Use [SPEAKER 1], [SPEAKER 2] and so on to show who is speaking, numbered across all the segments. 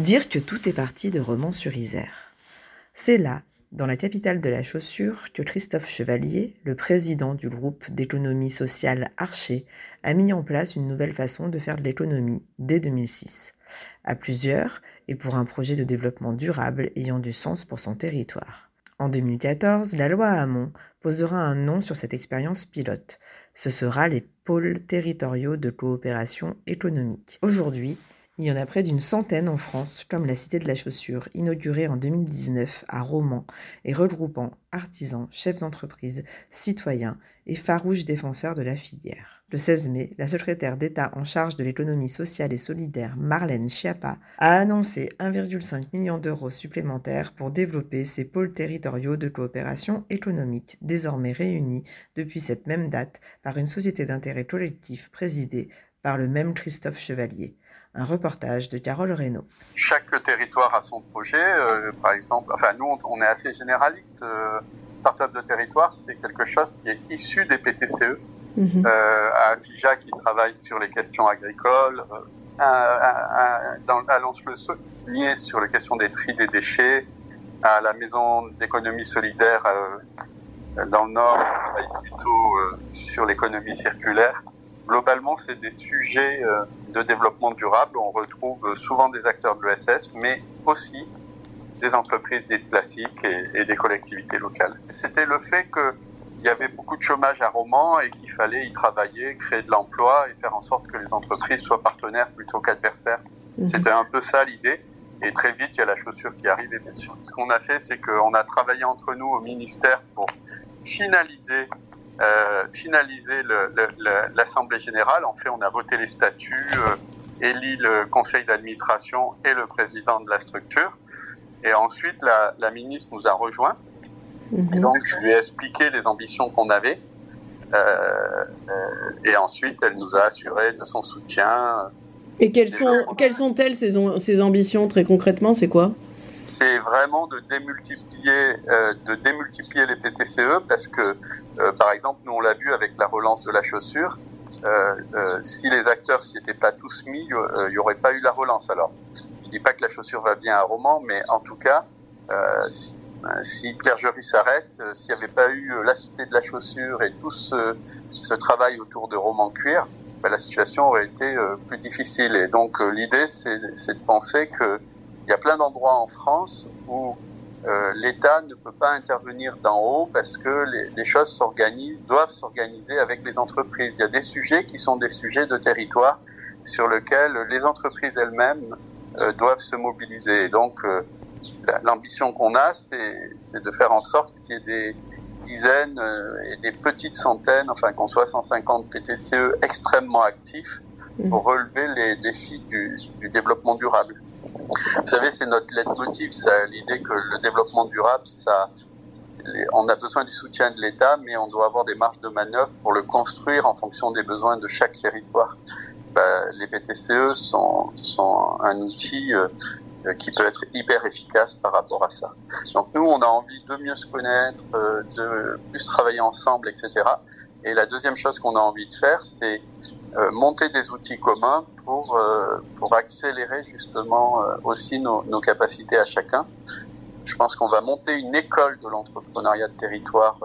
[SPEAKER 1] Dire que tout est parti de Romans-sur-Isère. C'est là, dans la capitale de la chaussure, que Christophe Chevalier, le président du groupe d'économie sociale Archer, a mis en place une nouvelle façon de faire de l'économie dès 2006. À plusieurs, et pour un projet de développement durable ayant du sens pour son territoire. En 2014, la loi Hamon posera un nom sur cette expérience pilote. Ce sera les pôles territoriaux de coopération économique. Aujourd'hui, il y en a près d'une centaine en France, comme la Cité de la Chaussure, inaugurée en 2019 à Romans et regroupant artisans, chefs d'entreprise, citoyens et farouches défenseurs de la filière. Le 16 mai, la secrétaire d'État en charge de l'économie sociale et solidaire, Marlène Schiappa, a annoncé 1,5 million d'euros supplémentaires pour développer ces pôles territoriaux de coopération économique, désormais réunis depuis cette même date par une société d'intérêt collectif présidée par le même Christophe Chevalier. Un reportage de Carole Reynaud.
[SPEAKER 2] Chaque territoire a son projet. Euh, par exemple, enfin nous, on, est assez généraliste. Euh, Startup de territoire, c'est quelque chose qui est issu des PTCE. Mm euh, à FIJA qui travaille sur les questions agricoles, euh, à, dans, à le sur les questions des tri des déchets, à la maison d'économie solidaire euh, dans le Nord, on travaille plutôt sur l'économie circulaire globalement, c'est des sujets euh, de développement durable. On retrouve souvent des acteurs de l'ESS, mais aussi des entreprises dites classiques et, des collectivités locales. C'était le fait qu'il y avait beaucoup de chômage à Romans et qu'il fallait y travailler, créer de l'emploi et faire en sorte que les entreprises soient partenaires plutôt qu'adversaires. Mhm. C'était un peu ça l'idée. Et très vite, il y a la chaussure qui arrive. Bien sûr, ce qu'on a fait, c'est qu'on a travaillé entre nous au ministère pour finaliser euh, finaliser l'Assemblée le, générale. En fait, on a voté les statuts, euh, élit le conseil d'administration et le président de la structure. Et ensuite, la, la ministre nous a rejoints. Et mhm. donc, je lui ai expliqué les ambitions qu'on avait. Euh, euh, et ensuite, elle nous a assuré de son soutien.
[SPEAKER 3] Et quelles sont, quelles sont-elles ces, ces ambitions très concrètement? C'est quoi?
[SPEAKER 2] C'est vraiment de démultiplier, euh, de démultiplier les PTCE parce que, euh, par exemple, nous on l'a vu avec la relance de la chaussure, euh, euh si les acteurs s'y étaient pas tous mis, il n'y aurait pas eu la relance. Alors, je dis pas que la chaussure va bien à Roman, mais en tout cas, si, Clergerie s'arrête, s'il n'y avait pas eu la cité de la chaussure et tout ce, ce travail autour de Roman cuir, ben, la situation aurait été plus difficile. Et donc l'idée, c'est de penser que y a plein d'endroits en France où euh, l'État ne peut pas intervenir d'en haut parce que les, les choses s'organisent, doivent s'organiser avec les entreprises. Il y a des sujets qui sont des sujets de territoire sur lesquels les entreprises elles-mêmes euh, doivent se mobiliser. Et donc, euh, l'ambition qu'on a, c'est de faire en sorte qu'il y ait des dizaines et des petites centaines, enfin qu'on soit 150 PTCE extrêmement actifs pour relever les défis du, du développement durable. Vous savez, c'est notre leitmotiv, l'idée que le développement durable, ça, on a besoin du soutien de l'État, mais on doit avoir des marges de manœuvre pour le construire en fonction des besoins de chaque territoire. Ben, les BTCE sont, sont un outil euh, qui peut être hyper efficace par rapport à ça. Donc nous, on a envie de mieux se connaître, euh, de plus travailler ensemble, etc. Et la deuxième chose qu'on a envie de faire, c'est euh, monter des outils communs pour, euh, pour accélérer justement euh, aussi nos, nos, capacités à chacun. Je pense qu'on va monter une école de l'entrepreneuriat de territoire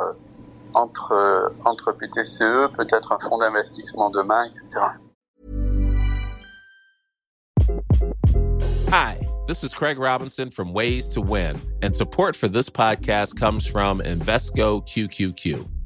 [SPEAKER 2] entre, entre PTCE, peut-être un fonds d'investissement demain, etc.
[SPEAKER 4] Hi, this is Craig Robinson from Ways to Win, and support for this podcast comes from Invesco QQQ.